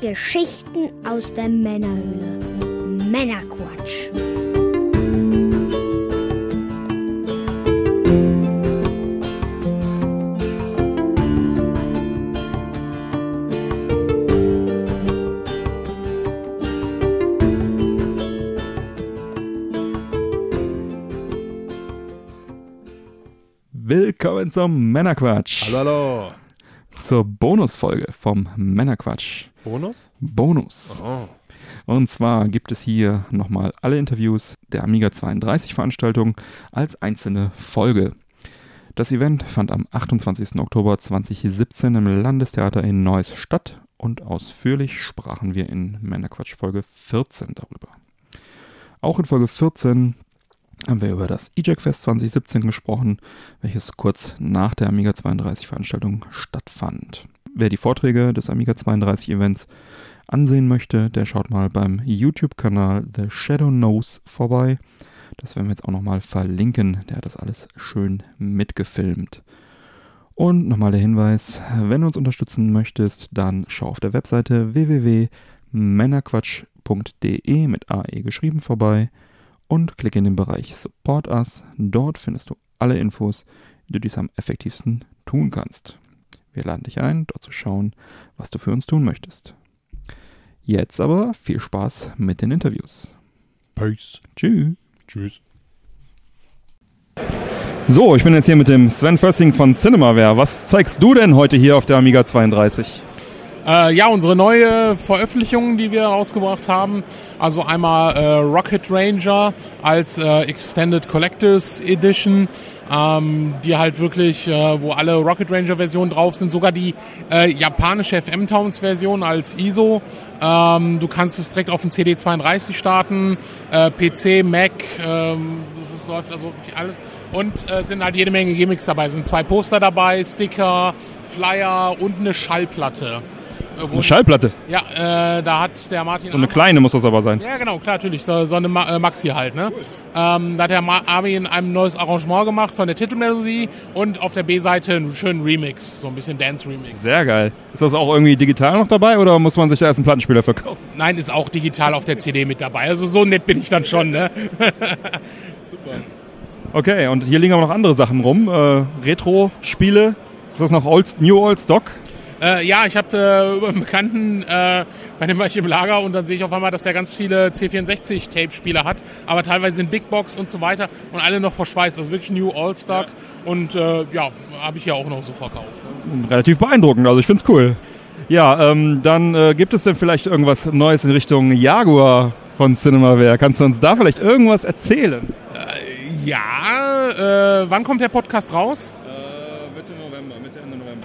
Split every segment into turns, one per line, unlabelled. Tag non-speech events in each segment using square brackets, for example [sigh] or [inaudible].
Geschichten aus der Männerhöhle. Männerquatsch.
Willkommen zum Männerquatsch.
Hallo, hallo.
Zur Bonusfolge vom Männerquatsch.
Bonus?
Bonus.
Oh.
Und zwar gibt es hier nochmal alle Interviews der Amiga 32 Veranstaltung als einzelne Folge. Das Event fand am 28. Oktober 2017 im Landestheater in Neuss statt und ausführlich sprachen wir in Männerquatsch Folge 14 darüber. Auch in Folge 14 haben wir über das EJAC Fest 2017 gesprochen, welches kurz nach der Amiga 32 Veranstaltung stattfand. Wer die Vorträge des Amiga 32 Events ansehen möchte, der schaut mal beim YouTube-Kanal The Shadow Knows vorbei. Das werden wir jetzt auch nochmal verlinken. Der hat das alles schön mitgefilmt. Und nochmal der Hinweis, wenn du uns unterstützen möchtest, dann schau auf der Webseite www.männerquatsch.de mit AE geschrieben vorbei und klicke in den Bereich Support Us. Dort findest du alle Infos, wie du dies am effektivsten tun kannst. Wir laden dich ein, dort zu schauen, was du für uns tun möchtest. Jetzt aber viel Spaß mit den Interviews.
Peace.
Tschüss.
Tschüss.
So, ich bin jetzt hier mit dem Sven Fössing von Cinemaware. Was zeigst du denn heute hier auf der Amiga 32?
Äh, ja, unsere neue Veröffentlichung, die wir rausgebracht haben. Also einmal äh, Rocket Ranger als äh, Extended Collectors Edition, ähm, die halt wirklich, äh, wo alle Rocket Ranger Versionen drauf sind, sogar die äh, japanische FM Towns Version als ISO. Ähm, du kannst es direkt auf den CD32 starten, äh, PC, Mac, ähm, das läuft also wirklich alles. Und äh, sind halt jede Menge Gimmicks dabei. Es sind zwei Poster dabei, Sticker, Flyer und eine Schallplatte.
Eine Schallplatte.
ja, äh, da hat der Martin.
So eine kleine muss das aber sein.
Ja, genau, klar, natürlich. So, so eine Ma äh, Maxi halt, ne? Ähm, da hat der Armin ein neues Arrangement gemacht von der Titelmelodie und auf der B-Seite einen schönen Remix, so ein bisschen Dance-Remix.
Sehr geil. Ist das auch irgendwie digital noch dabei oder muss man sich da erst einen Plattenspieler verkaufen?
Nein, ist auch digital auf der CD mit dabei. Also so nett bin ich dann schon, ne?
Okay, und hier liegen aber noch andere Sachen rum. Äh, Retro-Spiele. Ist das noch Old, New Old Stock?
Äh, ja, ich habe äh, über einen Bekannten, äh, bei dem war ich im Lager und dann sehe ich auf einmal, dass der ganz viele C64-Tape-Spiele hat, aber teilweise sind Big Box und so weiter und alle noch verschweißt. Das ist wirklich New Old Stock und äh, ja, habe ich ja auch noch so verkauft. Ne?
Relativ beeindruckend, also ich find's cool. Ja, ähm, dann äh, gibt es denn vielleicht irgendwas Neues in Richtung Jaguar von Cinemaware? Kannst du uns da vielleicht irgendwas erzählen?
Ja, äh, wann kommt der Podcast raus?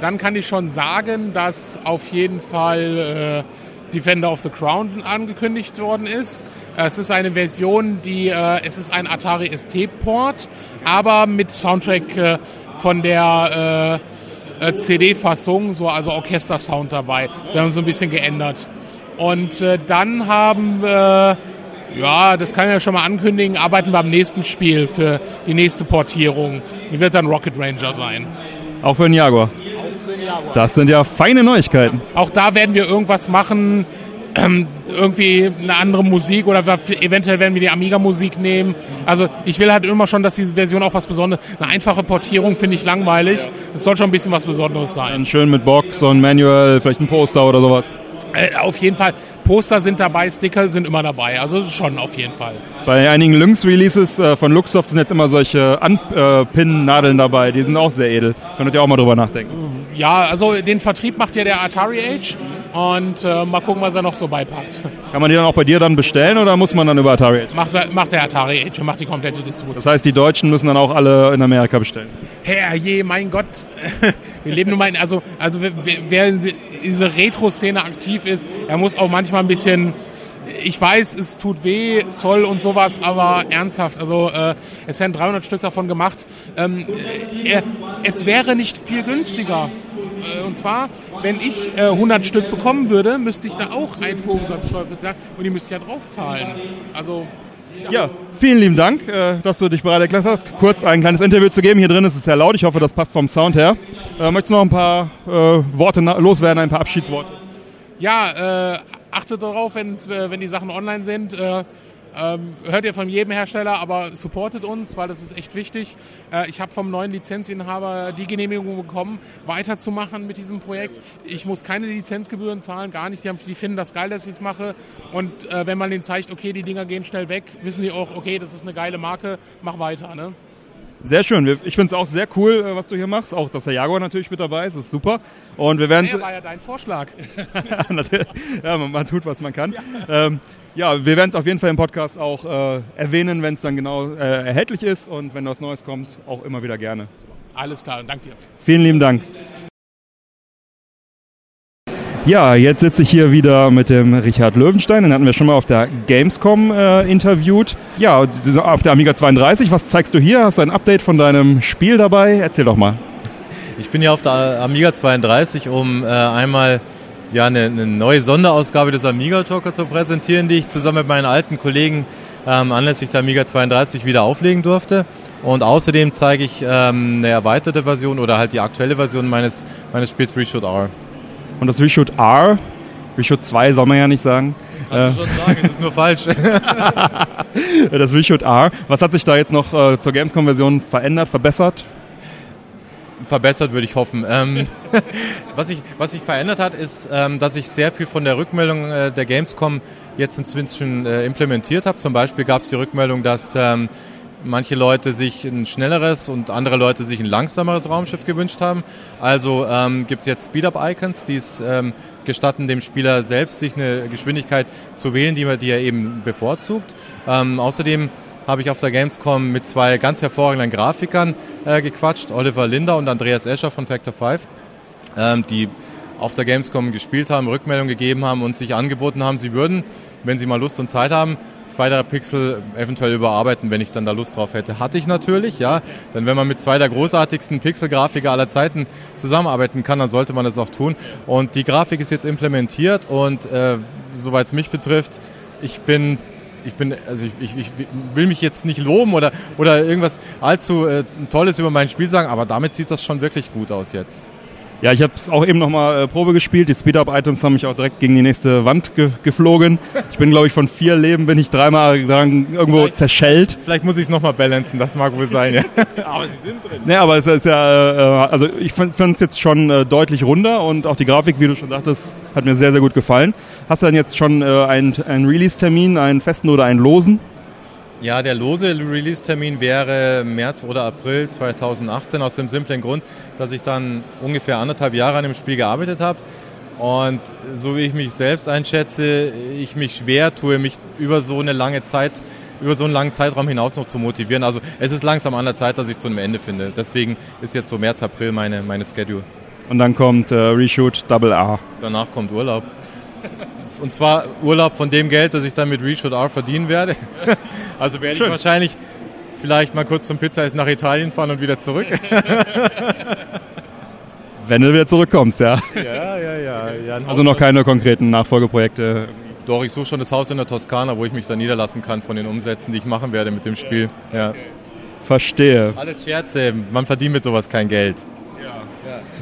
Dann kann ich schon sagen, dass auf jeden Fall äh, Defender of the Crown angekündigt worden ist. Äh, Es ist eine Version, die äh, es ist ein Atari ST-Port, aber mit Soundtrack äh, von der äh, äh, CD-Fassung, so also Orchester-Sound dabei. Wir haben so ein bisschen geändert. Und äh, dann haben wir ja, das kann ich ja schon mal ankündigen, arbeiten wir am nächsten Spiel für die nächste Portierung. Die wird dann Rocket Ranger sein.
Auch für den Jaguar. Das sind ja feine Neuigkeiten.
Auch da werden wir irgendwas machen, ähm, irgendwie eine andere Musik oder eventuell werden wir die Amiga-Musik nehmen. Also ich will halt immer schon, dass diese Version auch was Besonderes. Eine einfache Portierung finde ich langweilig. Es soll schon ein bisschen was Besonderes sein.
Schön mit Box und Manual, vielleicht ein Poster oder sowas.
Äh, auf jeden Fall. Poster sind dabei, Sticker sind immer dabei. Also schon auf jeden Fall.
Bei einigen Lynx-Releases äh, von Luxoft sind jetzt immer solche Anpin-Nadeln dabei, die sind auch sehr edel. Könntet ihr auch mal drüber nachdenken.
Ja, also den Vertrieb macht ja der Atari Age und äh, mal gucken, was er noch so beipackt. [laughs]
Kann man die dann auch bei dir dann bestellen oder muss man dann über Atari Age?
Macht, macht der Atari Age und macht die komplette Distribution.
Das heißt, die Deutschen müssen dann auch alle in Amerika bestellen.
Herrje, mein Gott. [laughs] Wir leben nun mal in, also, also wer, wer in dieser Retro-Szene aktiv ist, er muss auch manchmal ein bisschen, ich weiß, es tut weh, Zoll und sowas, aber ernsthaft, also äh, es werden 300 Stück davon gemacht. Ähm, äh, es wäre nicht viel günstiger. Äh, Und zwar, wenn ich äh, 100 Stück bekommen würde, müsste ich da auch Einfuhrumsatzsteuer für zahlen und die müsste ich ja draufzahlen. Also
Ja, vielen lieben Dank, äh, dass du dich bereit erklärt hast, kurz ein kleines Interview zu geben. Hier drin ist es sehr laut. Ich hoffe, das passt vom Sound her. Äh, möchtest du noch ein paar äh, Worte loswerden, ein paar Abschiedsworte?
ja, äh, achtet darauf, wenn's, äh, wenn die Sachen online sind. Äh, ähm, hört ihr von jedem Hersteller, aber supportet uns, weil das ist echt wichtig. Äh, ich habe vom neuen Lizenzinhaber die Genehmigung bekommen, weiterzumachen mit diesem Projekt. Ich muss keine Lizenzgebühren zahlen, gar nicht. Die, haben, die finden das geil, dass ich es mache. Und äh, wenn man denen zeigt, okay, die Dinger gehen schnell weg, wissen die auch, okay, das ist eine geile Marke, mach weiter. Ne?
Sehr schön. Ich finde es auch sehr cool, äh, was du hier machst. Auch, dass der Jaguar natürlich mit dabei ist. Das ist super. Und wir werden.
Ja, war ja dein Vorschlag. [laughs]
ja, man, man, tut, was man kann. Ja, ähm, ja wir werden es auf jeden Fall im Podcast auch äh, erwähnen, wenn es dann genau äh, erhältlich ist. Und wenn was Neues kommt, auch immer wieder gerne.
Alles klar. Danke dir.
Vielen lieben Dank. Ja, jetzt sitze ich hier wieder mit dem Richard Löwenstein. Den hatten wir schon mal auf der Gamescom äh, interviewt. Ja, auf der Amiga 32. Was zeigst du hier? Hast du ein Update von deinem Spiel dabei? Erzähl doch mal.
Ich bin hier auf der Amiga 32, um äh, einmal ja, eine, eine, neue Sonderausgabe des Amiga Talker zu präsentieren, die ich zusammen mit meinen alten Kollegen ähm, anlässlich der Amiga 32 wieder auflegen durfte. Und außerdem zeige ich ähm, eine erweiterte Version oder halt die aktuelle Version meines, meines Spiels Reshoot R.
Und das Reshoot R, Reshoot 2 soll man ja nicht sagen.
Kannst du schon sagen, das ist nur falsch. [laughs] [laughs]
das Reshoot R. Was hat sich da jetzt noch äh, zur Gamescom-Version verändert, verbessert?
verbessert, würde ich hoffen. Ähm, [laughs] was, sich was sich verändert hat, ist, ähm, dass ich sehr viel von der Rückmeldung äh, der Gamescom jetzt inzwischen äh, implementiert habe. Zum Beispiel gab es die Rückmeldung, dass ähm, manche Leute sich ein schnelleres und andere Leute sich ein langsameres Raumschiff gewünscht haben. Also ähm, gibt es jetzt Speed-Up-Icons, die es ähm, gestatten, dem Spieler selbst sich eine Geschwindigkeit zu wählen, die, die er eben bevorzugt. Ähm, außerdem habe ich auf der Gamescom mit zwei ganz hervorragenden Grafikern äh, gequatscht, Oliver Linder und Andreas Escher von Factor 5, ähm, die auf der Gamescom gespielt haben, Rückmeldungen gegeben haben und sich angeboten haben, sie würden, wenn sie mal Lust und Zeit haben, zwei der Pixel eventuell überarbeiten, wenn ich dann da Lust drauf hätte. Hatte ich natürlich, ja. Denn wenn man mit zwei der großartigsten Pixel-Grafiker aller Zeiten zusammenarbeiten kann, dann sollte man das auch tun. Und die Grafik ist jetzt implementiert und äh, soweit es mich betrifft, ich bin ich bin, also ich, ich, ich, will mich jetzt nicht loben oder, oder irgendwas allzu äh, Tolles über mein Spiel sagen, aber damit sieht das schon wirklich gut aus jetzt.
Ja, ich habe es auch eben nochmal äh, Probe gespielt. Die Speed-Up-Items haben mich auch direkt gegen die nächste Wand ge geflogen. Ich bin, glaube ich, von vier Leben bin ich dreimal dran irgendwo vielleicht, zerschellt.
Vielleicht muss ich es nochmal balancen, das mag wohl sein, ja. [laughs] aber sie
sind drin. Nee, aber es ist ja, äh, also ich fand es jetzt schon äh, deutlich runder und auch die Grafik, wie du schon sagtest, hat mir sehr, sehr gut gefallen. Hast du denn jetzt schon äh, einen, einen Release-Termin, einen festen oder einen losen?
Ja, der lose Release-Termin wäre März oder April 2018 aus dem simplen Grund, dass ich dann ungefähr anderthalb Jahre an dem Spiel gearbeitet habe. Und so wie ich mich selbst einschätze, ich mich schwer tue, mich über so eine lange Zeit, über so einen langen Zeitraum hinaus noch zu motivieren. Also es ist langsam an der Zeit, dass ich zu einem Ende finde. Deswegen ist jetzt so März, April meine, meine Schedule.
Und dann kommt äh, Reshoot Double A.
Danach kommt Urlaub. [laughs] Und zwar Urlaub von dem Geld, das ich dann mit Reshoot R verdienen werde. [laughs] Also werde Schön. ich wahrscheinlich vielleicht mal kurz zum Pizza nach Italien fahren und wieder zurück. [laughs]
Wenn du wieder zurückkommst, ja.
Ja, ja, ja. ja
also noch keine konkreten Nachfolgeprojekte.
Doch, ich suche schon das Haus in der Toskana, wo ich mich da niederlassen kann von den Umsätzen, die ich machen werde mit dem Spiel. Ja.
Verstehe.
Alles Scherze, man verdient mit sowas kein Geld.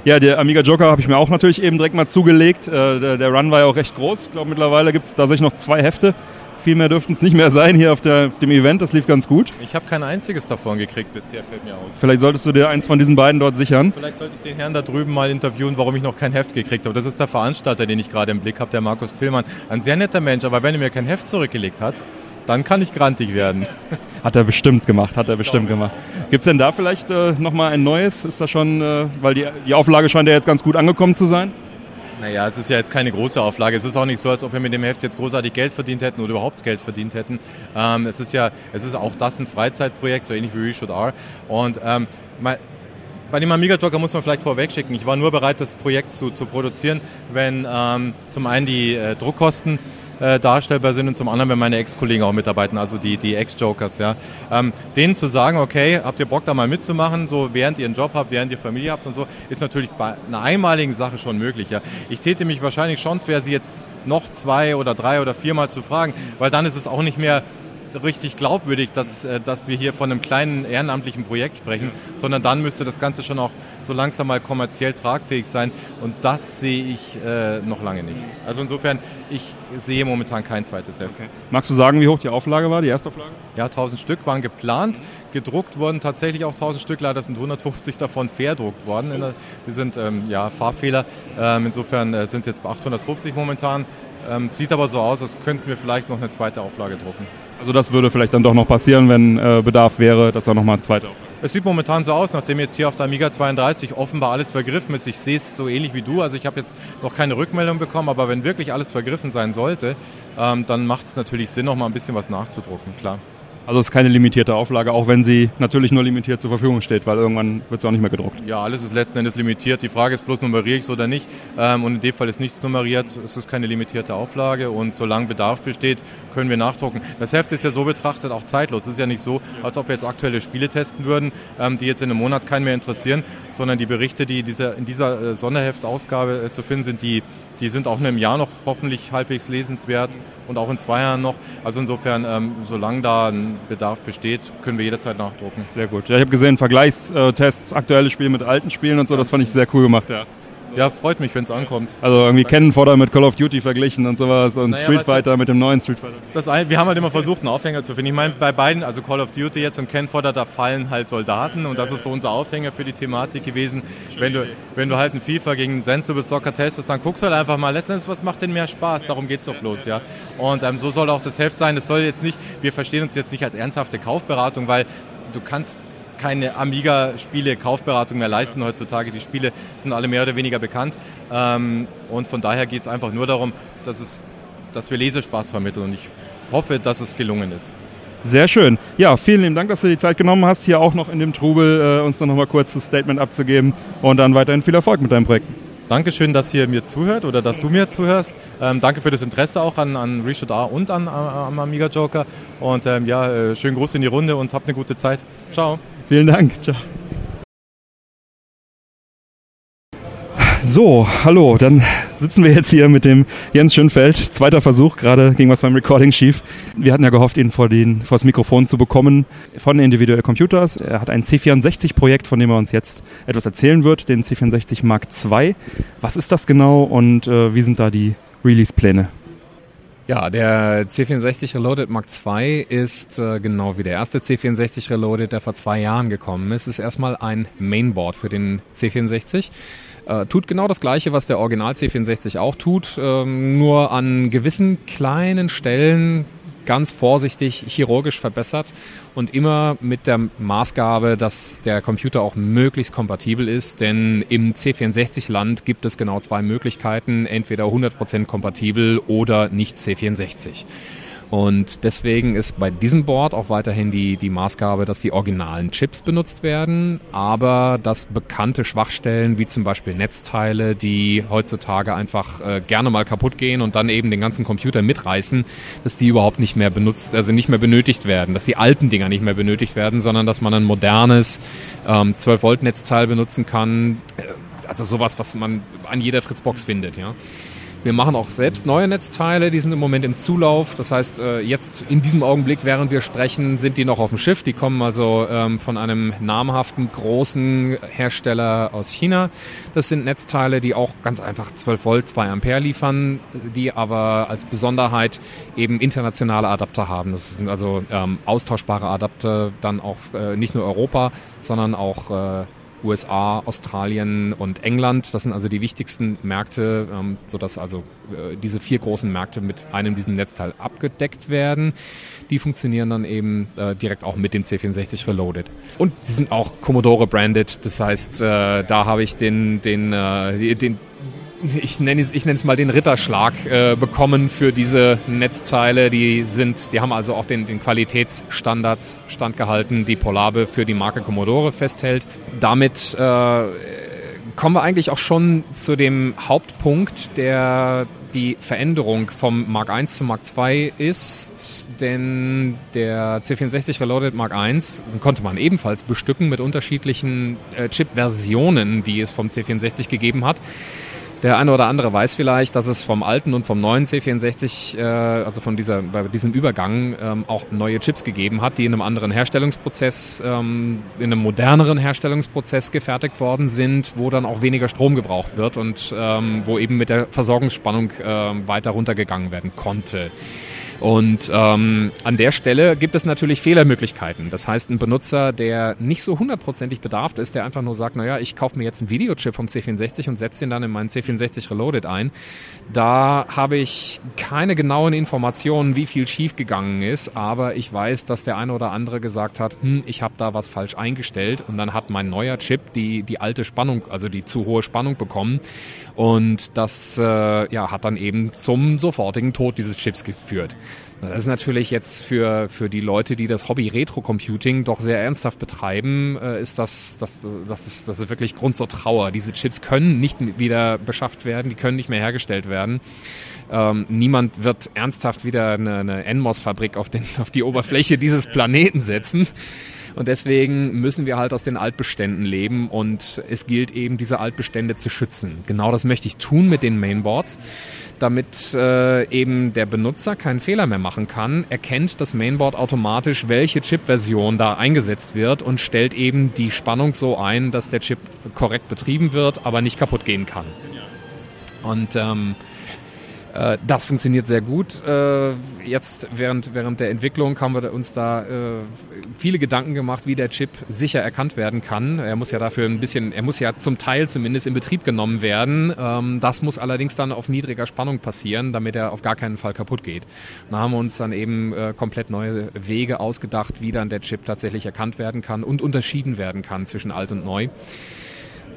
Ja, der Amiga Joker habe ich mir auch natürlich eben direkt mal zugelegt. Äh, der, der, Run war ja auch recht groß. Ich glaube, mittlerweile gibt es tatsächlich noch zwei Hefte. Viel mehr dürften es nicht mehr sein hier auf, der, auf, dem Event. Das lief ganz gut.
Ich habe kein einziges davon gekriegt bisher, fällt mir auf.
Vielleicht solltest du dir eins von diesen beiden dort sichern.
Vielleicht sollte ich den Herrn da drüben mal interviewen, warum ich noch kein Heft gekriegt habe. Das ist der Veranstalter, den ich gerade im Blick habe, der Markus Tillmann. Ein sehr netter Mensch, aber wenn er mir kein Heft zurückgelegt hat, dann kann ich grantig werden. [laughs]
Hat er bestimmt gemacht, hat er bestimmt gemacht. Gibt es denn da vielleicht äh, nochmal ein neues? Ist das schon, äh, weil die, die Auflage scheint ja jetzt ganz gut angekommen zu sein?
Naja, es ist ja jetzt keine große Auflage. Es ist auch nicht so, als ob wir mit dem Heft jetzt großartig Geld verdient hätten oder überhaupt Geld verdient hätten. Ähm, es ist ja, es ist auch das ein Freizeitprojekt, so ähnlich wie We Should Are. Und ähm, bei dem Amiga Joker muss man vielleicht vorweg schicken. Ich war nur bereit, das Projekt zu, zu produzieren, wenn ähm, zum einen die äh, Druckkosten äh, darstellbar sind und zum anderen, wenn meine Ex-Kollegen auch mitarbeiten, also die, die Ex-Jokers, ja. Ähm, denen zu sagen, okay, habt ihr Bock da mal mitzumachen, so während ihr einen Job habt, während ihr Familie habt und so, ist natürlich bei einer einmaligen Sache schon möglich, ja. Ich täte mich wahrscheinlich schon schwer, sie jetzt noch zwei oder drei oder viermal zu fragen, weil dann ist es auch nicht mehr richtig glaubwürdig, dass, äh, dass wir hier von einem kleinen ehrenamtlichen Projekt sprechen, sondern dann müsste das Ganze schon auch so langsam mal kommerziell tragfähig sein und das sehe ich äh, noch lange nicht. Also insofern, ich sehe momentan kein zweites Heft. Okay.
Magst du sagen, wie hoch die Auflage war, die erste Auflage?
Ja, 1000 Stück waren geplant, gedruckt wurden tatsächlich auch 1000 Stück, leider sind 150 davon verdruckt worden. Der, die sind ähm, ja Farbfehler, ähm, insofern äh, sind es jetzt bei 850 momentan. Ähm, sieht aber so aus, als könnten wir vielleicht noch eine zweite Auflage drucken.
Also das würde vielleicht dann doch noch passieren, wenn äh, Bedarf wäre, dass da nochmal eine zweite Auflage.
Es sieht momentan so aus, nachdem jetzt hier auf der Amiga 32 offenbar alles vergriffen ist. Ich sehe es so ähnlich wie du. Also ich habe jetzt noch keine Rückmeldung bekommen, aber wenn wirklich alles vergriffen sein sollte, ähm, dann macht es natürlich Sinn, noch mal ein bisschen was nachzudrucken, klar.
Also es ist keine limitierte Auflage, auch wenn sie natürlich nur limitiert zur Verfügung steht, weil irgendwann wird es auch nicht mehr gedruckt.
Ja, alles ist letzten Endes limitiert. Die Frage ist bloß, nummeriere ich es oder nicht. Ähm, und in dem Fall ist nichts nummeriert. Es ist keine limitierte Auflage und solange Bedarf besteht, können wir nachdrucken. Das Heft ist ja so betrachtet auch zeitlos. Es ist ja nicht so, als ob wir jetzt aktuelle Spiele testen würden, ähm, die jetzt in einem Monat keinen mehr interessieren, sondern die Berichte, die in dieser äh, Sonderheftausgabe äh, zu finden sind, die die sind auch in einem Jahr noch hoffentlich halbwegs lesenswert und auch in zwei Jahren noch. Also insofern, ähm, solange da ein Bedarf besteht, können wir jederzeit nachdrucken.
Sehr gut. Ja, ich habe gesehen, Vergleichstests, aktuelle Spiele mit alten Spielen und so, das fand ich sehr cool gemacht, ja.
Ja, freut mich, wenn es ankommt.
Also irgendwie Cannon Fodder mit Call of Duty verglichen und sowas und naja, Street Fighter mit dem neuen Street Fighter.
Das ein, wir haben halt immer versucht, einen Aufhänger zu finden. Ich meine, bei beiden, also Call of Duty jetzt und Cannon Fodder, da fallen halt Soldaten und das ist so unser Aufhänger für die Thematik gewesen. Wenn du, wenn du halt ein FIFA gegen Sensible Soccer testest, dann guckst du halt einfach mal, letztendlich, was macht denn mehr Spaß? Darum geht es doch bloß, ja. Und ähm, so soll auch das Heft sein. Es soll jetzt nicht, wir verstehen uns jetzt nicht als ernsthafte Kaufberatung, weil du kannst keine Amiga-Spiele Kaufberatung mehr leisten heutzutage. Die Spiele sind alle mehr oder weniger bekannt. Ähm, und von daher geht es einfach nur darum, dass, es, dass wir Leserspaß vermitteln. Und ich hoffe, dass es gelungen ist.
Sehr schön. Ja, vielen lieben Dank, dass du die Zeit genommen hast, hier auch noch in dem Trubel äh, uns noch mal kurz das Statement abzugeben und dann weiterhin viel Erfolg mit deinem Projekt.
Dankeschön, dass ihr mir zuhört oder dass du mir zuhörst. Ähm, danke für das Interesse auch an, an Reshoot A und an, am Amiga Joker. Und ähm, ja, äh, schönen Gruß in die Runde und habt eine gute Zeit. Ciao.
Vielen Dank. Ciao. So, hallo, dann sitzen wir jetzt hier mit dem Jens Schönfeld. Zweiter Versuch, gerade ging was beim Recording schief. Wir hatten ja gehofft, ihn vor, den, vor das Mikrofon zu bekommen von Individual Computers. Er hat ein C64-Projekt, von dem er uns jetzt etwas erzählen wird, den C64 Mark II. Was ist das genau und äh, wie sind da die Release-Pläne?
Ja, der C64 Reloaded Mark II ist äh, genau wie der erste C64 Reloaded, der vor zwei Jahren gekommen ist, ist erstmal ein Mainboard für den C64. Äh, tut genau das gleiche, was der Original C64 auch tut, ähm, nur an gewissen kleinen Stellen ganz vorsichtig chirurgisch verbessert und immer mit der Maßgabe, dass der Computer auch möglichst kompatibel ist, denn im C64-Land gibt es genau zwei Möglichkeiten, entweder 100% kompatibel oder nicht C64. Und deswegen ist bei diesem Board auch weiterhin die, die Maßgabe, dass die originalen Chips benutzt werden, aber dass bekannte Schwachstellen wie zum Beispiel Netzteile, die heutzutage einfach äh, gerne mal kaputt gehen und dann eben den ganzen Computer mitreißen, dass die überhaupt nicht mehr benutzt, also nicht mehr benötigt werden, dass die alten Dinger nicht mehr benötigt werden, sondern dass man ein modernes ähm, 12 Volt Netzteil benutzen kann, äh, also sowas, was man an jeder Fritzbox findet, ja. Wir machen auch selbst neue Netzteile, die sind im Moment im Zulauf. Das heißt, äh, jetzt in diesem Augenblick, während wir sprechen, sind die noch auf dem Schiff. Die kommen also ähm, von einem namhaften großen Hersteller aus China. Das sind Netzteile, die auch ganz einfach 12 Volt, 2 Ampere liefern, die aber als Besonderheit eben internationale Adapter haben. Das sind also ähm, austauschbare Adapter, dann auch äh, nicht nur Europa, sondern auch äh, USA, Australien und England. Das sind also die wichtigsten Märkte, ähm, sodass also äh, diese vier großen Märkte mit einem diesem Netzteil abgedeckt werden. Die funktionieren dann eben äh, direkt auch mit dem C64 Reloaded. Und sie sind auch Commodore branded. Das heißt, äh, da habe ich den, den, äh, den ich nenne es ich nenne es mal den Ritterschlag äh, bekommen für diese Netzteile. Die sind, die haben also auch den, den Qualitätsstandards standgehalten, die Polabe für die Marke Commodore festhält. Damit äh, kommen wir eigentlich auch schon zu dem Hauptpunkt, der die Veränderung vom Mark I zum Mark II ist, denn der C64 Reloaded Mark I konnte man ebenfalls bestücken mit unterschiedlichen äh, Chip-Versionen, die es vom C64 gegeben hat. Der eine oder andere weiß vielleicht, dass es vom alten und vom neuen C64, äh, also von dieser, bei diesem Übergang, ähm, auch neue Chips gegeben hat, die in einem anderen Herstellungsprozess, ähm, in einem moderneren Herstellungsprozess gefertigt worden sind, wo dann auch weniger Strom gebraucht wird und ähm, wo eben mit der Versorgungsspannung äh, weiter runtergegangen werden konnte. Und ähm, an der Stelle gibt es natürlich Fehlermöglichkeiten. Das heißt, ein Benutzer, der nicht so hundertprozentig bedarft ist, der einfach nur sagt, naja, ich kaufe mir jetzt einen Videochip vom C64 und setze den dann in meinen C64 Reloaded ein, da habe ich keine genauen Informationen, wie viel schiefgegangen ist, aber ich weiß, dass der eine oder andere gesagt hat, hm, ich habe da was falsch eingestellt. Und dann hat mein neuer Chip die, die alte Spannung, also die zu hohe Spannung bekommen und das äh, ja, hat dann eben zum sofortigen Tod dieses Chips geführt. Das ist natürlich jetzt für, für die Leute, die das Hobby Retro-Computing doch sehr ernsthaft betreiben, äh, ist das, das, das, ist, das ist wirklich Grund zur Trauer. Diese Chips können nicht wieder beschafft werden, die können nicht mehr hergestellt werden. Ähm, niemand wird ernsthaft wieder eine, eine NMOS-Fabrik auf, auf die Oberfläche dieses Planeten setzen. Und deswegen müssen wir halt aus den Altbeständen leben und es gilt eben, diese Altbestände zu schützen. Genau das möchte ich tun mit den Mainboards damit äh, eben der Benutzer keinen Fehler mehr machen kann, erkennt das Mainboard automatisch, welche Chip-Version da eingesetzt wird und stellt eben die Spannung so ein, dass der Chip korrekt betrieben wird, aber nicht kaputt gehen kann. Und ähm, äh, das funktioniert sehr gut. Äh, jetzt während, während der Entwicklung haben wir uns da äh, viele Gedanken gemacht, wie der Chip sicher erkannt werden kann. Er muss ja dafür ein bisschen, er muss ja zum Teil zumindest in Betrieb genommen werden. Ähm, das muss allerdings dann auf niedriger Spannung passieren, damit er auf gar keinen Fall kaputt geht. Da haben wir uns dann eben komplett neue Wege ausgedacht, wie dann der Chip tatsächlich erkannt werden kann und unterschieden werden kann zwischen alt und neu.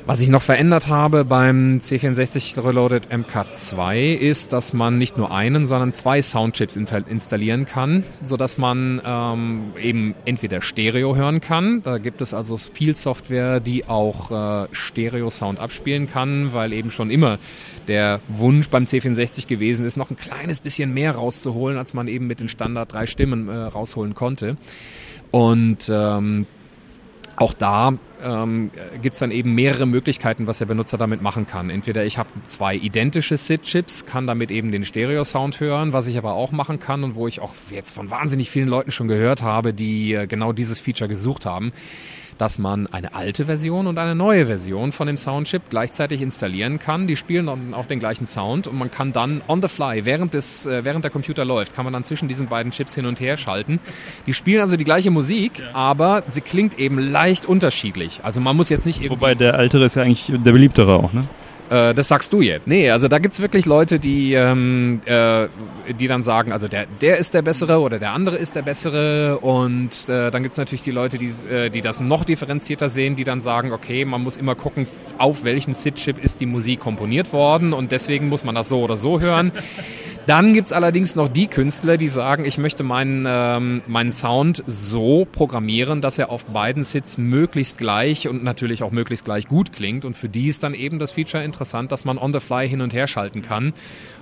Was ich noch verändert habe beim C64 Reloaded MK2 ist, dass man nicht nur einen, sondern zwei Soundchips installieren kann, so dass man ähm, eben entweder Stereo hören kann. Da gibt es also viel Software, die auch äh, Stereo-Sound abspielen kann, weil eben schon immer der Wunsch beim C64 gewesen ist, noch ein kleines bisschen mehr rauszuholen, als man eben mit den Standard drei Stimmen äh, rausholen konnte. Und ähm, auch da ähm, gibt es dann eben mehrere Möglichkeiten, was der Benutzer damit machen kann. Entweder ich habe zwei identische SID-Chips, kann damit eben den Stereo-Sound hören, was ich aber auch machen kann und wo ich auch jetzt von wahnsinnig vielen Leuten schon gehört habe, die äh, genau dieses Feature gesucht haben dass man eine alte Version und eine neue Version von dem Soundchip gleichzeitig installieren kann. Die spielen dann auch den gleichen Sound und man kann dann on the fly, während, des, äh, während der Computer läuft, kann man dann zwischen diesen beiden Chips hin und her schalten. Die spielen also die gleiche Musik, ja. aber sie klingt eben leicht unterschiedlich. Also man muss jetzt nicht irgendwie...
Wobei der ältere ist ja eigentlich der beliebtere auch, ne?
Äh, das sagst du jetzt. Nee, also da gibt's wirklich Leute, die, ähm, äh, die dann sagen, also der, der ist der Bessere oder der andere ist der Bessere. Und äh, dann gibt's natürlich die Leute, die, äh, die das noch differenzierter sehen, die dann sagen, okay, man muss immer gucken, auf welchem SID-Chip ist die Musik komponiert worden und deswegen muss man das so oder so hören. Dann gibt's allerdings noch die Künstler, die sagen, ich möchte meinen, ähm, meinen Sound so programmieren, dass er auf beiden Sits möglichst gleich und natürlich auch möglichst gleich gut klingt. Und für die ist dann eben das Feature interessant, dass man on the fly hin und her schalten kann.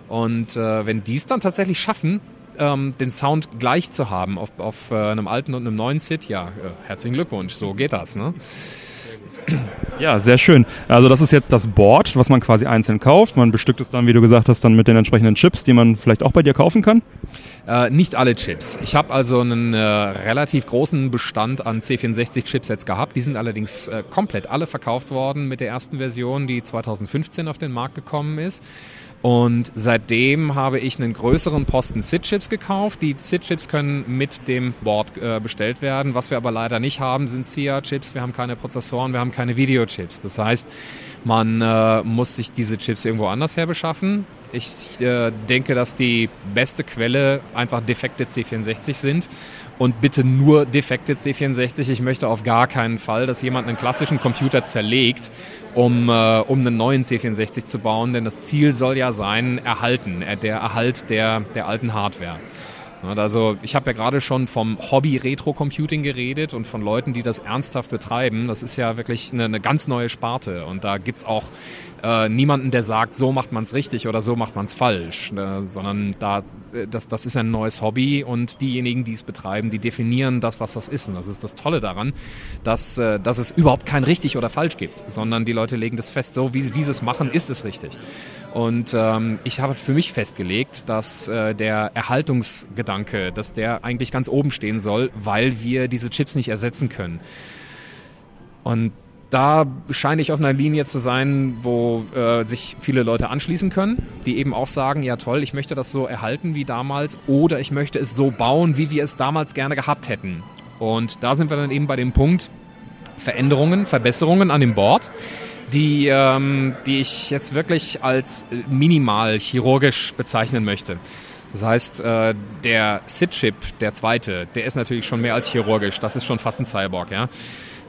Und äh, wenn die es dann tatsächlich schaffen, ähm, den Sound gleich zu haben auf, auf äh, einem alten und einem neuen Sit, ja, äh, herzlichen Glückwunsch, so geht das. Ne?
Ja, sehr schön. Also das ist jetzt das Board, was man quasi einzeln kauft. Man bestückt es dann, wie du gesagt hast, dann mit den entsprechenden Chips, die man vielleicht auch bei dir kaufen kann.
Äh, nicht alle Chips. Ich habe also einen äh, relativ großen Bestand an C64-Chipsets gehabt. Die sind allerdings äh, komplett alle verkauft worden mit der ersten Version, die 2015 auf den Markt gekommen ist. Und seitdem habe ich einen größeren Posten SID-Chips gekauft. Die SID-Chips können mit dem Board äh, bestellt werden. Was wir aber leider nicht haben, sind SIA-Chips. Wir haben keine Prozessoren, wir haben keine Videochips. Das heißt, man äh, muss sich diese Chips irgendwo anders her beschaffen. Ich äh, denke, dass die beste Quelle einfach defekte C64 sind und bitte nur defekte C64. Ich möchte auf gar keinen Fall, dass jemand einen klassischen Computer zerlegt um, äh, um einen neuen C64 zu bauen, denn das Ziel soll ja sein, erhalten, äh, der Erhalt der, der alten Hardware. Also ich habe ja gerade schon vom Hobby Retro Computing geredet und von Leuten, die das ernsthaft betreiben. Das ist ja wirklich eine, eine ganz neue Sparte und da gibt's auch äh, niemanden, der sagt, so macht man es richtig oder so macht man es falsch, äh, sondern da, äh, das, das ist ein neues Hobby und diejenigen, die es betreiben, die definieren das, was das ist. Und das ist das Tolle daran, dass, äh, dass es überhaupt kein richtig oder falsch gibt, sondern die Leute legen das fest, so wie, wie sie es machen, ist es richtig. Und ähm, ich habe für mich festgelegt, dass äh, der Erhaltungsgedanke, dass der eigentlich ganz oben stehen soll, weil wir diese Chips nicht ersetzen können. Und da scheine ich auf einer Linie zu sein, wo äh, sich viele Leute anschließen können, die eben auch sagen, ja toll, ich möchte das so erhalten wie damals oder ich möchte es so bauen, wie wir es damals gerne gehabt hätten. Und da sind wir dann eben bei dem Punkt Veränderungen, Verbesserungen an dem Board, die, ähm, die ich jetzt wirklich als minimal chirurgisch bezeichnen möchte. Das heißt, äh, der SID-Chip, der zweite, der ist natürlich schon mehr als chirurgisch. Das ist schon fast ein Cyborg, ja.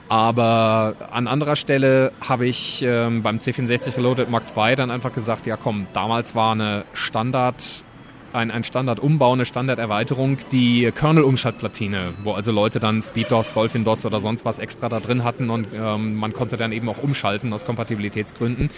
Aber an anderer Stelle habe ich ähm, beim C64 Reloaded Mark II dann einfach gesagt, ja komm, damals war eine Standard, ein, ein Standardumbau, eine Standarderweiterung, die Kernel-Umschaltplatine, wo also Leute dann SpeedDOS, DolphinDOS oder sonst was extra da drin hatten und ähm, man konnte dann eben auch umschalten aus Kompatibilitätsgründen.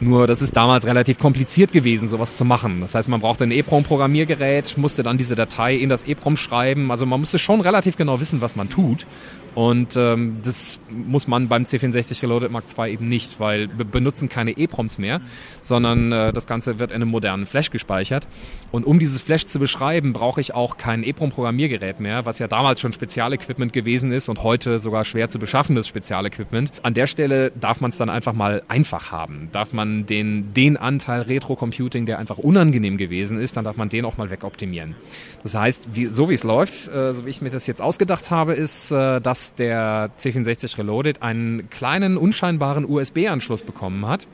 Nur das ist damals relativ kompliziert gewesen, sowas zu machen. Das heißt, man brauchte ein EEPROM-Programmiergerät, musste dann diese Datei in das EEPROM schreiben. Also man musste schon relativ genau wissen, was man tut. Und ähm, das muss man beim C64 Reloaded Mark II eben nicht, weil wir benutzen keine EPROMs mehr, sondern äh, das Ganze wird in einem modernen Flash gespeichert. Und um dieses Flash zu beschreiben, brauche ich auch kein EPROM-Programmiergerät mehr, was ja damals schon Spezialequipment gewesen ist und heute sogar schwer zu beschaffenes Spezialequipment. An der Stelle darf man es dann einfach mal einfach haben. Darf man den, den Anteil Retro-Computing, der einfach unangenehm gewesen ist, dann darf man den auch mal wegoptimieren. Das heißt, wie, so wie es läuft, äh, so wie ich mir das jetzt ausgedacht habe, ist, äh, dass dass der C64 Reloaded einen kleinen, unscheinbaren USB-Anschluss bekommen hat.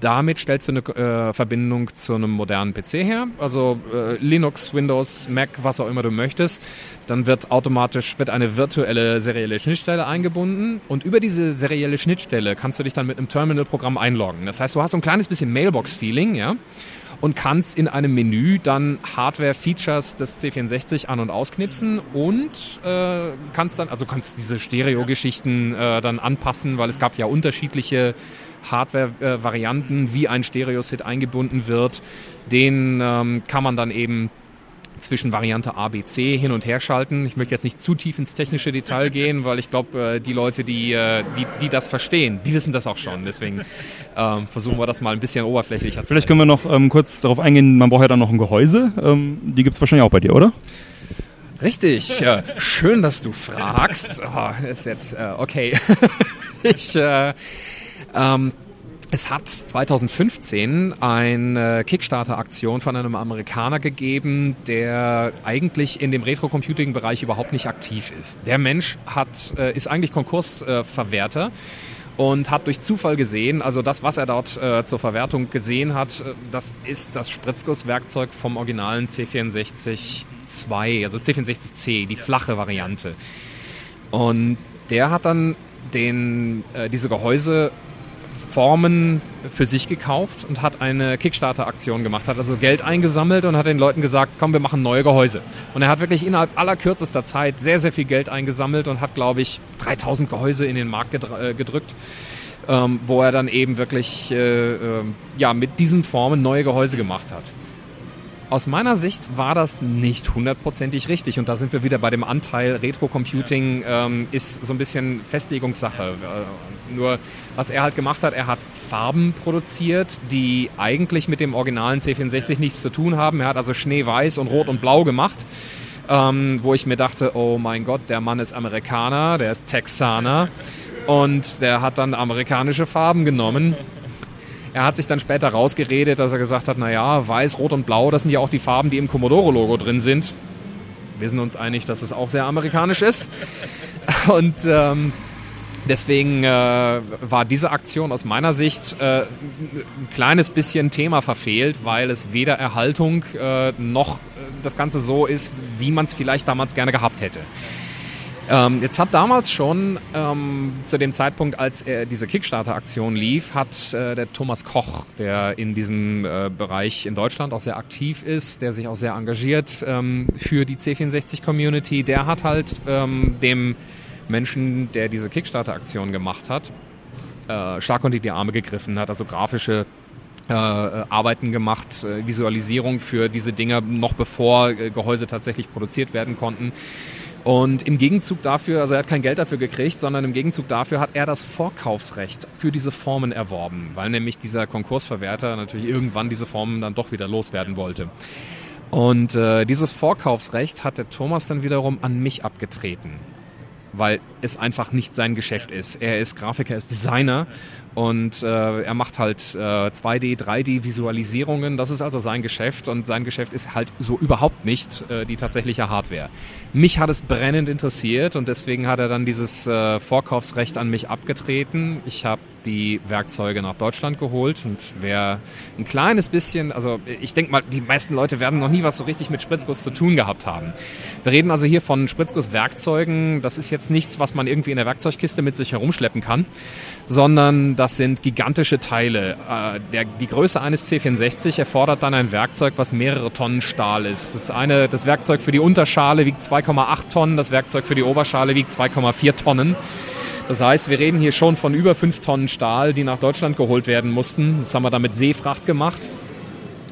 Damit stellst du eine äh, Verbindung zu einem modernen PC her, also äh, Linux, Windows, Mac, was auch immer du möchtest. Dann wird automatisch wird eine virtuelle serielle Schnittstelle eingebunden und über diese serielle Schnittstelle kannst du dich dann mit einem Terminal-Programm einloggen. Das heißt, du hast so ein kleines bisschen Mailbox-Feeling, ja und kannst in einem Menü dann Hardware-Features des C64 an- und ausknipsen und äh, kannst dann, also kannst diese Stereo-Geschichten äh, dann anpassen, weil es gab ja unterschiedliche Hardware-Varianten, wie ein Stereo-Sit eingebunden wird. Den ähm, kann man dann eben zwischen Variante A, B, C hin und her schalten. Ich möchte jetzt nicht zu tief ins technische Detail [laughs] gehen, weil ich glaube, äh, die Leute, die, äh, die, die das verstehen, die wissen das auch schon. Deswegen ähm, versuchen wir das mal ein bisschen oberflächlicher
zu Vielleicht können wir noch ähm, kurz darauf eingehen, man braucht ja dann noch ein Gehäuse. Ähm, die gibt es wahrscheinlich auch bei dir, oder?
Richtig. Ja, schön, dass du fragst. Oh, ist jetzt äh, okay. [laughs] ich äh, ähm, es hat 2015 eine Kickstarter-Aktion von einem Amerikaner gegeben, der eigentlich in dem Retro-Computing-Bereich überhaupt nicht aktiv ist. Der Mensch hat, äh, ist eigentlich Konkursverwerter. und hat durch Zufall gesehen, also das, was er dort äh, zur Verwertung gesehen hat, äh, das ist das Spritzgusswerkzeug vom originalen C64 2, also C64C, die flache Variante. Und der hat dann den, äh, diese Gehäuse Formen für sich gekauft und hat eine Kickstarter-Aktion gemacht, hat also Geld eingesammelt und hat den Leuten gesagt, komm, wir machen neue Gehäuse. Und er hat wirklich innerhalb aller kürzester Zeit sehr, sehr viel Geld eingesammelt und hat, glaube ich, 3000 Gehäuse in den Markt äh, gedrückt, ähm, wo er dann eben wirklich äh, äh, ja, mit diesen Formen neue Gehäuse gemacht hat. Aus meiner Sicht war das nicht hundertprozentig richtig und da sind wir wieder bei dem Anteil Retro-Computing ähm, ist so ein bisschen Festlegungssache. Äh, nur was er halt gemacht hat, er hat Farben produziert, die eigentlich mit dem originalen C64 nichts zu tun haben. Er hat also Schneeweiß und Rot und Blau gemacht. Ähm, wo ich mir dachte, oh mein Gott, der Mann ist Amerikaner, der ist Texaner [laughs] und der hat dann amerikanische Farben genommen er hat sich dann später rausgeredet, dass er gesagt hat, naja, weiß, rot und blau, das sind ja auch die Farben, die im Commodore-Logo drin sind. Wir sind uns einig, dass es auch sehr amerikanisch ist. [laughs] Und ähm, deswegen äh, war diese Aktion aus meiner Sicht äh, ein kleines bisschen Thema verfehlt, weil es weder Erhaltung äh, noch das Ganze so ist, wie man es vielleicht damals gerne gehabt hätte. Ähm, jetzt hat damals schon, ähm, zu dem Zeitpunkt, als er diese Kickstarter-Aktion lief, hat äh, der Thomas Koch, der in diesem äh, Bereich in Deutschland auch sehr aktiv ist, der sich auch sehr engagiert ähm, für die C64-Community, der hat halt ähm, dem Menschen, der diese Kickstarter-Aktion gemacht hat, äh, stark unter die Arme gegriffen hat, also grafische äh, Arbeiten gemacht, äh, Visualisierung für diese Dinger, noch bevor äh, Gehäuse tatsächlich produziert werden konnten. Und im Gegenzug dafür, also er hat kein Geld dafür gekriegt, sondern im Gegenzug dafür hat er das Vorkaufsrecht für diese Formen erworben, weil nämlich dieser Konkursverwerter natürlich irgendwann diese Formen dann doch wieder loswerden wollte. Und äh, dieses Vorkaufsrecht hat der Thomas dann wiederum an mich abgetreten, weil es einfach nicht sein Geschäft ist. Er ist Grafiker, er ist Designer und äh, er macht halt äh, 2D, 3D Visualisierungen. Das ist also sein Geschäft und sein Geschäft ist halt so überhaupt nicht äh, die tatsächliche Hardware. Mich hat es brennend interessiert und deswegen hat er dann dieses äh, Vorkaufsrecht an mich abgetreten. Ich habe die Werkzeuge nach Deutschland geholt und wer ein kleines bisschen, also ich denke mal, die meisten Leute werden noch nie was so richtig mit Spritzguss zu tun gehabt haben. Wir reden also hier von Spritzguss-Werkzeugen. Das ist jetzt nichts, was man irgendwie in der Werkzeugkiste mit sich herumschleppen kann, sondern das sind gigantische Teile. Äh, der, die Größe eines C64 erfordert dann ein Werkzeug, was mehrere Tonnen Stahl ist. Das eine, das Werkzeug für die Unterschale wiegt 2,8 Tonnen, das Werkzeug für die Oberschale wiegt 2,4 Tonnen. Das heißt, wir reden hier schon von über fünf Tonnen Stahl, die nach Deutschland geholt werden mussten. Das haben wir dann mit Seefracht gemacht.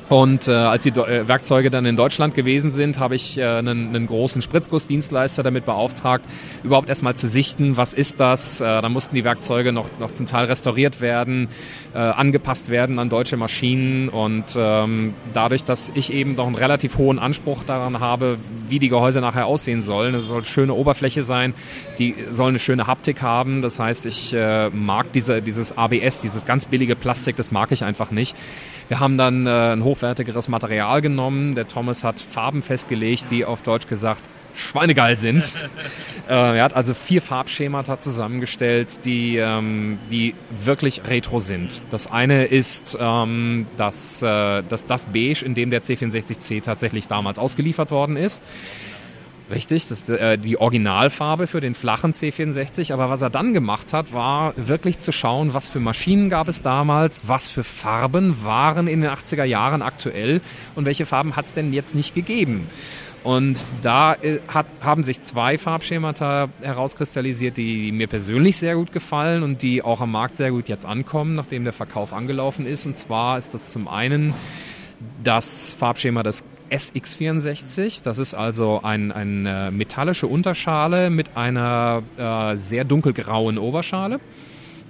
Und äh, als die äh, Werkzeuge dann in Deutschland gewesen sind, habe ich äh, einen, einen großen Spritzgussdienstleister damit beauftragt, überhaupt erstmal zu sichten, was ist das. Äh, da mussten die Werkzeuge noch, noch zum Teil restauriert werden, äh, angepasst werden an deutsche Maschinen. Und ähm, dadurch, dass ich eben noch einen relativ hohen Anspruch daran habe, wie die Gehäuse nachher aussehen sollen, es soll eine schöne Oberfläche sein, die soll eine schöne Haptik haben. Das heißt, ich äh, mag diese, dieses ABS, dieses ganz billige Plastik, das mag ich einfach nicht. Wir haben dann äh, ein hochwertigeres Material genommen. Der Thomas hat Farben festgelegt, die auf Deutsch gesagt schweinegeil sind. [laughs] äh, er hat also vier Farbschemata zusammengestellt, die, ähm, die wirklich retro sind. Das eine ist ähm, das, äh, das, das Beige, in dem der C64C tatsächlich damals ausgeliefert worden ist. Richtig, das ist äh, die Originalfarbe für den flachen C64. Aber was er dann gemacht hat, war wirklich zu schauen, was für Maschinen gab es damals, was für Farben waren in den 80er Jahren aktuell und welche Farben hat es denn jetzt nicht gegeben. Und da äh, hat, haben sich zwei Farbschemata herauskristallisiert, die mir persönlich sehr gut gefallen und die auch am Markt sehr gut jetzt ankommen, nachdem der Verkauf angelaufen ist. Und zwar ist das zum einen das Farbschema des SX64. Das ist also ein, eine metallische Unterschale mit einer äh, sehr dunkelgrauen Oberschale.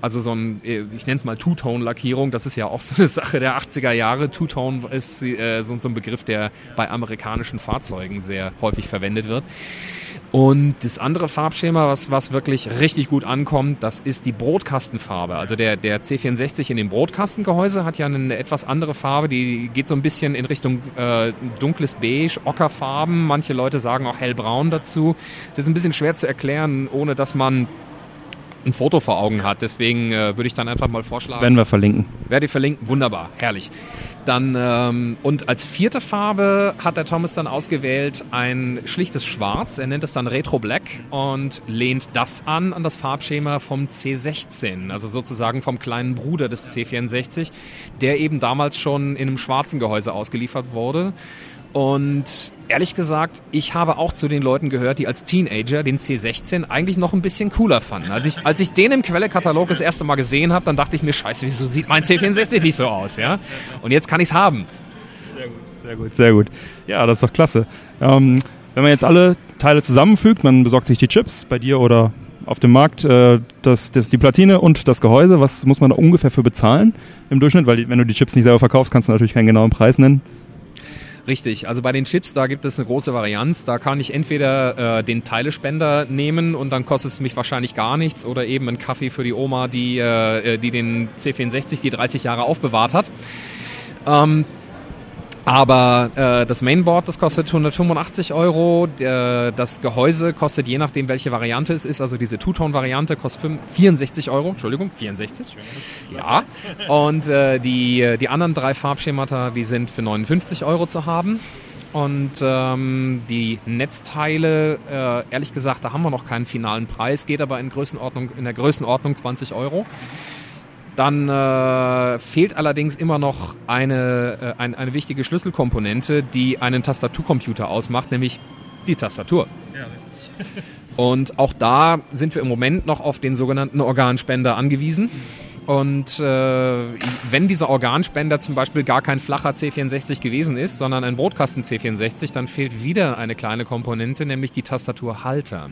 Also so ein, äh, ich nenne es mal Two-Tone-Lackierung, das ist ja auch [laughs] so eine Sache der 80er Jahre. Two-Tone ist äh, so ein Begriff, der bei amerikanischen Fahrzeugen sehr häufig verwendet wird. Und das andere Farbschema, was, was wirklich richtig gut ankommt, das ist die Brotkastenfarbe. Also der, der C64 in dem Brotkastengehäuse hat ja eine etwas andere Farbe, die geht so ein bisschen in Richtung äh, dunkles Beige, Ockerfarben. Manche Leute sagen auch hellbraun dazu. Das ist ein bisschen schwer zu erklären, ohne dass man ein Foto vor Augen hat. Deswegen äh, würde ich dann einfach mal vorschlagen.
Werden wir verlinken.
Werde ich verlinken. Wunderbar. Herrlich. Dann, ähm, und als vierte Farbe hat der Thomas dann ausgewählt ein schlichtes Schwarz. Er nennt es dann Retro Black und lehnt das an, an das Farbschema vom C16. Also sozusagen vom kleinen Bruder des C64, der eben damals schon in einem schwarzen Gehäuse ausgeliefert wurde. Und ehrlich gesagt, ich habe auch zu den Leuten gehört, die als Teenager den C16 eigentlich noch ein bisschen cooler fanden. Als ich, als ich den im Quellekatalog das erste Mal gesehen habe, dann dachte ich mir, scheiße, wieso sieht mein C64 nicht so aus? Ja? Und jetzt kann ich es haben.
Sehr gut, sehr gut, sehr gut. Ja, das ist doch klasse. Ähm, wenn man jetzt alle Teile zusammenfügt, man besorgt sich die Chips bei dir oder auf dem Markt, äh, das, das, die Platine und das Gehäuse, was muss man da ungefähr für bezahlen im Durchschnitt? Weil wenn du die Chips nicht selber verkaufst, kannst du natürlich keinen genauen Preis nennen.
Richtig, also bei den Chips, da gibt es eine große Varianz. Da kann ich entweder äh, den Teilespender nehmen und dann kostet es mich wahrscheinlich gar nichts oder eben einen Kaffee für die Oma, die, äh, die den C64 die 30 Jahre aufbewahrt hat. Ähm, aber äh, das Mainboard, das kostet 185 Euro. Der, das Gehäuse kostet, je nachdem welche Variante es ist, also diese Two-Tone-Variante kostet 64 Euro. Entschuldigung, 64. Ja. Und äh, die, die anderen drei Farbschemata, die sind für 59 Euro zu haben. Und ähm, die Netzteile, äh, ehrlich gesagt, da haben wir noch keinen finalen Preis, geht aber in, Größenordnung, in der Größenordnung 20 Euro. Dann äh, fehlt allerdings immer noch eine, äh, ein, eine wichtige Schlüsselkomponente, die einen Tastaturcomputer ausmacht, nämlich die Tastatur. Ja, richtig. Und auch da sind wir im Moment noch auf den sogenannten Organspender angewiesen. Und äh, wenn dieser Organspender zum Beispiel gar kein flacher C64 gewesen ist, sondern ein Brotkasten C64, dann fehlt wieder eine kleine Komponente, nämlich die Tastaturhalter.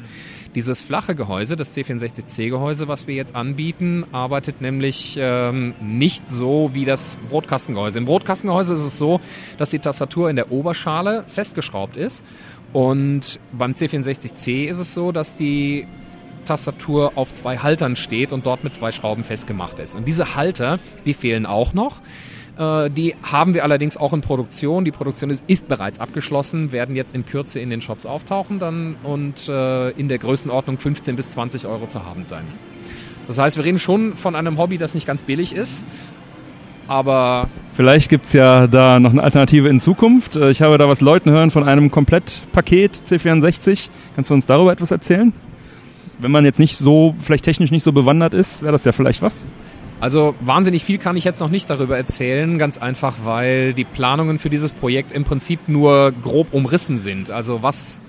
Dieses flache Gehäuse, das C64C-Gehäuse, was wir jetzt anbieten, arbeitet nämlich ähm, nicht so wie das Brotkastengehäuse. Im Brotkastengehäuse ist es so, dass die Tastatur in der Oberschale festgeschraubt ist. Und beim C64C ist es so, dass die Tastatur auf zwei Haltern steht und dort mit zwei Schrauben festgemacht ist. Und diese Halter, die fehlen auch noch. Äh, die haben wir allerdings auch in Produktion. Die Produktion ist, ist, bereits abgeschlossen, werden jetzt in Kürze in den Shops auftauchen dann und äh, in der Größenordnung 15 bis 20 Euro zu haben sein. Das heißt, wir reden schon von einem Hobby, das nicht ganz billig ist, aber...
Vielleicht gibt es ja da noch eine Alternative in Zukunft. Äh, ich habe da was Leuten hören von einem Komplettpaket C64. Kannst du uns darüber etwas erzählen? Wenn man jetzt nicht so, vielleicht technisch nicht so bewandert ist, wäre das ja vielleicht was?
Also wahnsinnig viel kann ich jetzt noch nicht darüber erzählen, ganz einfach, weil die Planungen für dieses Projekt im Prinzip nur grob umrissen sind. Also was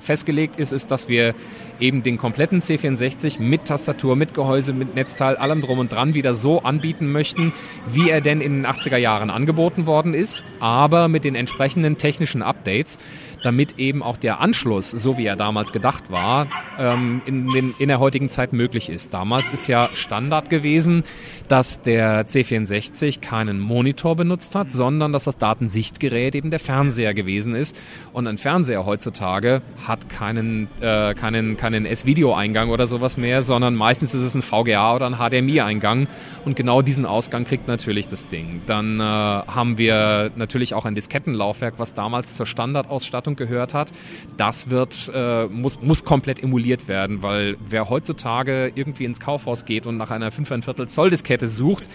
festgelegt ist, ist, dass wir eben den kompletten C64 mit Tastatur, mit Gehäuse, mit Netzteil, allem drum und dran wieder so anbieten möchten, wie er denn in den 80er Jahren angeboten worden ist, aber mit den entsprechenden technischen Updates, damit eben auch der Anschluss, so wie er damals gedacht war, ähm, in, den, in der heutigen Zeit möglich ist. Damals ist ja Standard gewesen, dass der C64 keinen Monitor benutzt hat, sondern dass das Datensichtgerät eben der Fernseher gewesen ist. Und ein Fernseher heutzutage hat keinen, äh, keinen, keinen S-Video-Eingang oder sowas mehr, sondern meistens ist es ein VGA oder ein HDMI-Eingang. Und genau diesen Ausgang kriegt natürlich das Ding. Dann äh, haben wir natürlich auch ein Diskettenlaufwerk, was damals zur Standardausstattung gehört hat. Das wird, äh, muss, muss komplett emuliert werden, weil wer heutzutage irgendwie ins Kaufhaus geht und nach einer 5,25 Zoll Diskette Kette sucht,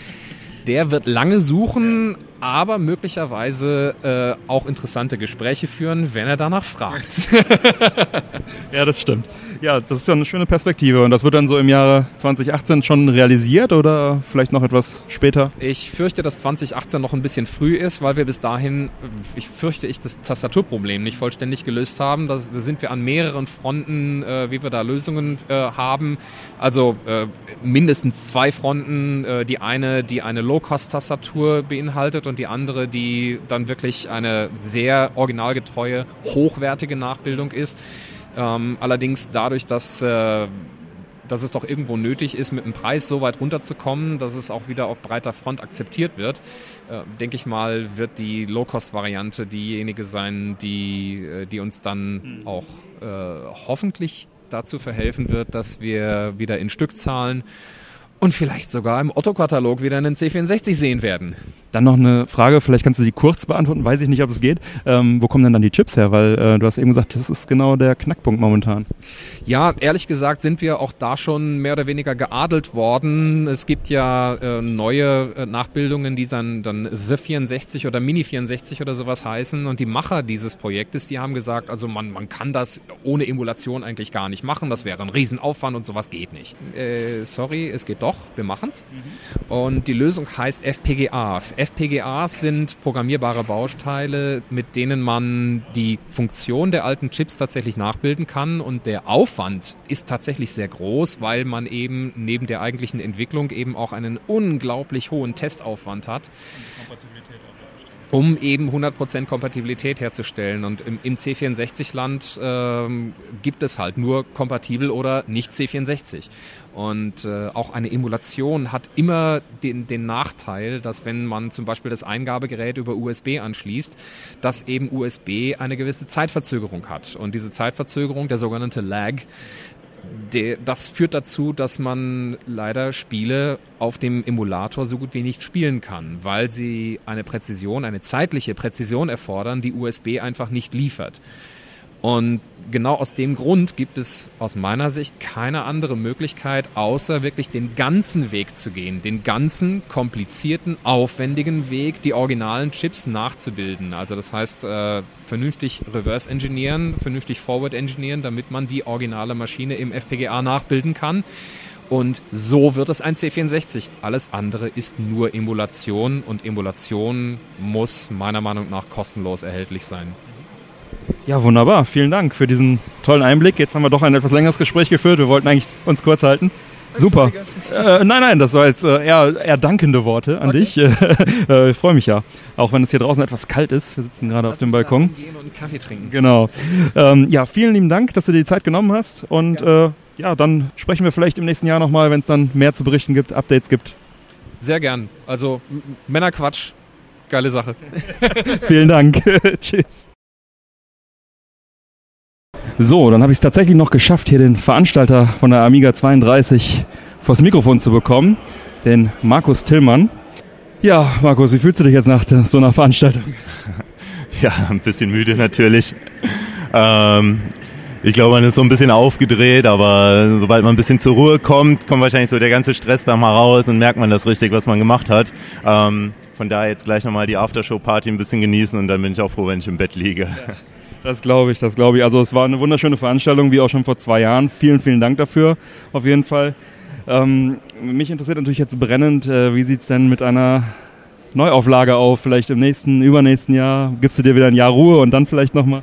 der wird lange suchen, aber möglicherweise äh, auch interessante Gespräche führen, wenn er danach fragt. [laughs] [laughs]
ja, das stimmt. Ja, das ist ja eine schöne Perspektive. Und das wird dann so im Jahre 2018 schon realisiert oder vielleicht noch etwas später?
Ich fürchte, dass 2018 noch ein bisschen früh ist, weil wir bis dahin, ich fürchte ich, das Tastaturproblem nicht vollständig gelöst haben. Da sind wir an mehreren Fronten, äh, wie wir da Lösungen äh, haben. Also äh, mindestens zwei Fronten. Äh, die eine, die eine Low-Cost-Tastatur beinhaltet und die andere, die dann wirklich eine sehr originalgetreue, hochwertige Nachbildung ist. Ähm, allerdings dadurch, dass, äh, dass es doch irgendwo nötig ist, mit dem Preis so weit runterzukommen, dass es auch wieder auf breiter Front akzeptiert wird, äh, denke ich mal, wird die Low-Cost-Variante diejenige sein, die, äh, die uns dann mhm. auch äh, hoffentlich dazu verhelfen wird, dass wir wieder in Stückzahlen und vielleicht sogar im Otto-Katalog wieder einen C64 sehen werden.
Dann noch eine Frage, vielleicht kannst du sie kurz beantworten, weiß ich nicht, ob es geht. Ähm, wo kommen denn dann die Chips her? Weil äh, du hast eben gesagt, das ist genau der Knackpunkt momentan.
Ja, ehrlich gesagt sind wir auch da schon mehr oder weniger geadelt worden. Es gibt ja äh, neue äh, Nachbildungen, die dann, dann The 64 oder Mini 64 oder sowas heißen. Und die Macher dieses Projektes, die haben gesagt, also man, man kann das ohne Emulation eigentlich gar nicht machen. Das wäre ein Riesenaufwand und sowas geht nicht. Äh, sorry, es geht doch, wir machen's. Mhm. Und die Lösung heißt FPGA. FPGAs sind programmierbare Bausteine, mit denen man die Funktion der alten Chips tatsächlich nachbilden kann und der Aufwand ist tatsächlich sehr groß, weil man eben neben der eigentlichen Entwicklung eben auch einen unglaublich hohen Testaufwand hat um eben 100% Kompatibilität herzustellen. Und im, im C64-Land ähm, gibt es halt nur kompatibel oder nicht C64. Und äh, auch eine Emulation hat immer den, den Nachteil, dass wenn man zum Beispiel das Eingabegerät über USB anschließt, dass eben USB eine gewisse Zeitverzögerung hat. Und diese Zeitverzögerung, der sogenannte Lag, de, das führt dazu, dass man leider Spiele auf dem Emulator so gut wie nicht spielen kann, weil sie eine Präzision, eine zeitliche Präzision erfordern, die USB einfach nicht liefert. Und genau aus dem Grund gibt es aus meiner Sicht keine andere Möglichkeit, außer wirklich den ganzen Weg zu gehen, den ganzen komplizierten, aufwendigen Weg, die originalen Chips nachzubilden. Also das heißt, äh, vernünftig reverse engineeren, vernünftig forward engineeren, damit man die originale Maschine im FPGA nachbilden kann. Und so wird es ein C64. Alles andere ist nur Emulation und Emulation muss meiner Meinung nach kostenlos erhältlich sein.
Ja, wunderbar. Vielen Dank für diesen tollen Einblick. Jetzt haben wir doch ein etwas längeres Gespräch geführt. Wir wollten eigentlich uns kurz halten. Super. Äh, nein, nein, das war jetzt äh, eher, eher dankende Worte an okay. dich. [laughs] äh, ich freue mich ja. Auch wenn es hier draußen etwas kalt ist. Wir sitzen gerade auf dem Balkon.
Gehen und Kaffee trinken.
Genau. Ähm, ja, vielen lieben Dank, dass du dir die Zeit genommen hast. Und ja, äh, ja dann sprechen wir vielleicht im nächsten Jahr nochmal, wenn es dann mehr zu berichten gibt, Updates gibt.
Sehr gern. Also Männerquatsch. Geile Sache. [laughs]
vielen Dank. [laughs] Tschüss. So, dann habe ich es tatsächlich noch geschafft, hier den Veranstalter von der Amiga 32 vors Mikrofon zu bekommen, den Markus Tillmann. Ja, Markus, wie fühlst du dich jetzt nach so einer Veranstaltung? [laughs]
Ja, ein bisschen müde natürlich. Ähm, ich glaube, man ist so ein bisschen aufgedreht, aber sobald man ein bisschen zur Ruhe kommt, kommt wahrscheinlich so der ganze Stress da mal raus und merkt man das richtig, was man gemacht hat. Ähm, von daher jetzt gleich nochmal die Aftershow-Party ein bisschen genießen und dann bin ich auch froh, wenn ich im Bett liege. Ja.
Das glaube ich, das glaube ich. Also es war eine wunderschöne Veranstaltung, wie auch schon vor zwei Jahren. Vielen, vielen Dank dafür, auf jeden Fall. Ähm, mich interessiert natürlich jetzt brennend, äh, wie sieht es denn mit einer Neuauflage auf? Vielleicht im nächsten, übernächsten Jahr? Gibst du dir wieder ein Jahr Ruhe und dann vielleicht nochmal?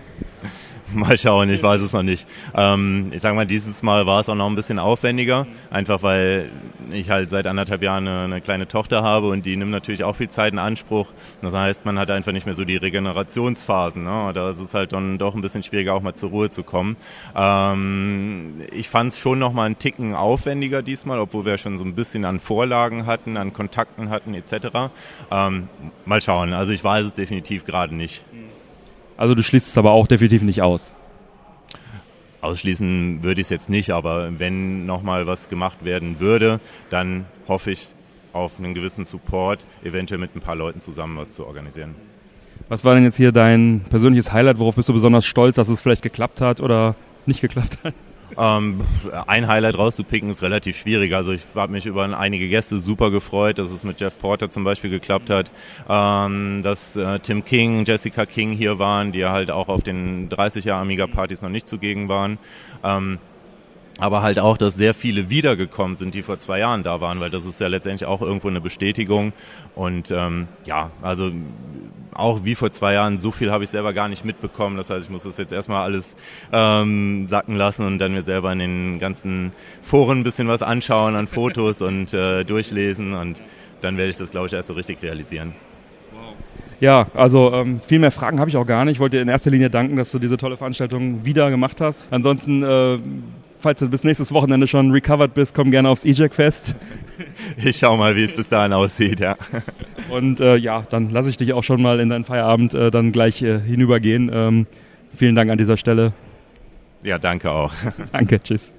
[laughs]
Mal schauen, ich weiß es noch nicht. Ähm, ich sag mal, dieses Mal war es auch noch ein bisschen aufwendiger, einfach weil ich halt seit anderthalb Jahren eine, eine, kleine Tochter habe und die nimmt natürlich auch viel Zeit in Anspruch. Das heißt, man hat einfach nicht mehr so die Regenerationsphasen. Ne? Da ist es halt dann doch ein bisschen schwieriger, auch mal zur Ruhe zu kommen. Ähm, ich fand es schon noch mal einen Ticken aufwendiger diesmal, obwohl wir schon so ein bisschen an Vorlagen hatten, an Kontakten hatten etc. Ähm, mal schauen. Also ich weiß es definitiv gerade nicht.
Also du schließt es aber auch definitiv nicht aus.
Ausschließen würde ich es jetzt nicht, aber wenn nochmal was gemacht werden würde, dann hoffe ich auf einen gewissen Support, eventuell mit ein paar Leuten zusammen was zu organisieren.
Was war denn jetzt hier dein persönliches Highlight? Worauf bist du besonders stolz, dass es vielleicht geklappt hat oder nicht geklappt hat?
Ähm, ein Highlight rauszupicken ist relativ schwierig. Also ich habe mich über einige Gäste super gefreut, dass es mit Jeff Porter zum Beispiel geklappt hat, ähm, dass äh, Tim King, Jessica King hier waren, die halt auch auf den 30 Jahre Amiga-Partys noch nicht zugegen waren. Ähm, aber halt auch, dass sehr viele wiedergekommen sind, die vor zwei Jahren da waren, weil das ist ja letztendlich auch irgendwo eine Bestätigung. Und ähm, ja, also auch wie vor zwei Jahren, so viel habe ich selber gar nicht mitbekommen. Das heißt, ich muss das jetzt erstmal alles ähm, sacken lassen und dann mir selber in den ganzen Foren ein bisschen was anschauen an Fotos und äh, durchlesen und dann werde ich das, glaube ich, erst so richtig realisieren.
Ja, also ähm, viel mehr Fragen habe ich auch gar nicht. Ich wollte dir in erster Linie danken, dass du diese tolle Veranstaltung wieder gemacht hast. Ansonsten äh, falls du bis nächstes Wochenende schon recovered bist, komm gerne aufs EJAC-Fest. [laughs]
Ich schau mal, wie es bis dahin aussieht, ja. [laughs]
Und äh, ja, dann lasse ich dich auch schon mal in deinen Feierabend äh, dann gleich äh, hinübergehen. Ähm, vielen Dank an dieser Stelle.
Ja, danke auch. [laughs]
danke, tschüss.